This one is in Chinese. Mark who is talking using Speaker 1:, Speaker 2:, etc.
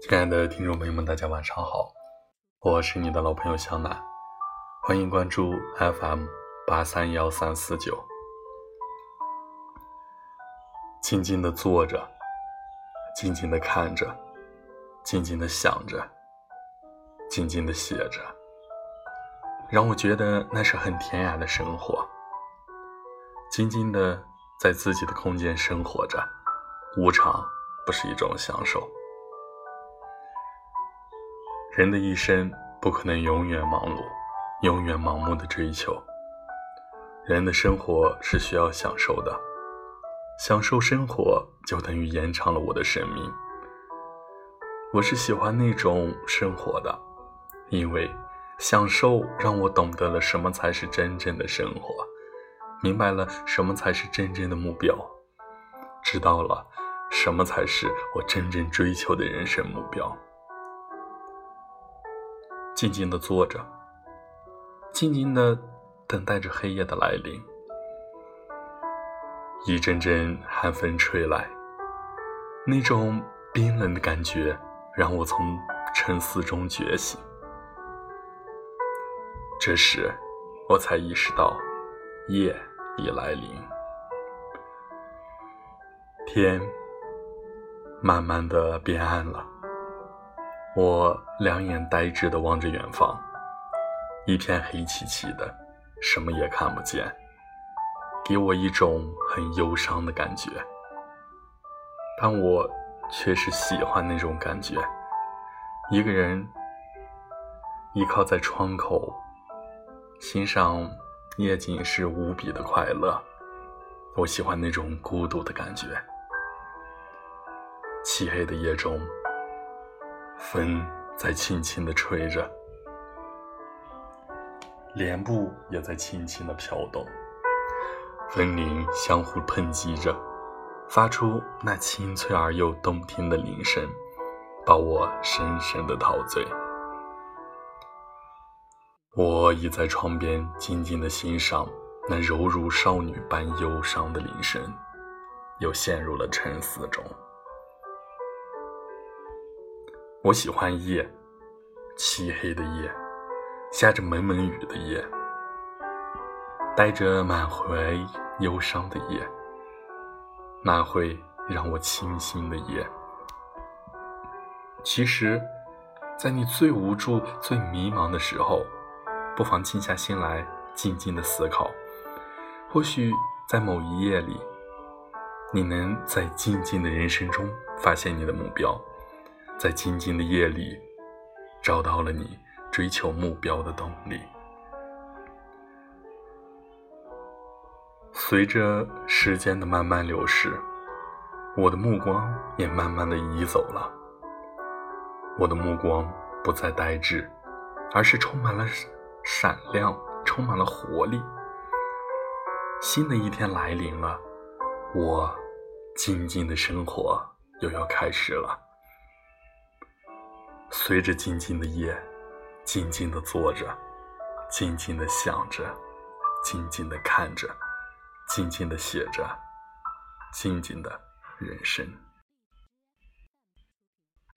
Speaker 1: 亲爱的听众朋友们，大家晚上好，我是你的老朋友小南，欢迎关注 FM 八三幺三四九。静静的坐着，静静的看着，静静的想着，静静的写着，让我觉得那是很甜雅的生活。静静的在自己的空间生活着，无常不是一种享受。人的一生不可能永远忙碌，永远盲目的追求。人的生活是需要享受的，享受生活就等于延长了我的生命。我是喜欢那种生活的，因为享受让我懂得了什么才是真正的生活，明白了什么才是真正的目标，知道了什么才是我真正追求的人生目标。静静的坐着，静静的等待着黑夜的来临。一阵阵寒风吹来，那种冰冷的感觉让我从沉思中觉醒。这时，我才意识到，夜已来临，天慢慢的变暗了。我两眼呆滞地望着远方，一片黑漆漆的，什么也看不见，给我一种很忧伤的感觉。但我却是喜欢那种感觉。一个人依靠在窗口，欣赏夜景是无比的快乐。我喜欢那种孤独的感觉。漆黑的夜中。风在轻轻地吹着，帘布也在轻轻地飘动，风铃相互碰击着，发出那清脆而又动听的铃声，把我深深的陶醉。我倚在窗边，静静地欣赏那柔如少女般忧伤的铃声，又陷入了沉思中。我喜欢夜，漆黑的夜，下着蒙蒙雨的夜，带着满怀忧伤的夜，那会让我清新的夜。其实，在你最无助、最迷茫的时候，不妨静下心来，静静的思考。或许在某一夜里，你能在静静的人生中发现你的目标。在静静的夜里，找到了你追求目标的动力。随着时间的慢慢流逝，我的目光也慢慢的移走了。我的目光不再呆滞，而是充满了闪亮，充满了活力。新的一天来临了，我静静的生活又要开始了。随着静静的夜，静静的坐着，静静的想着，静静的看着，静静的写着，静静的人生。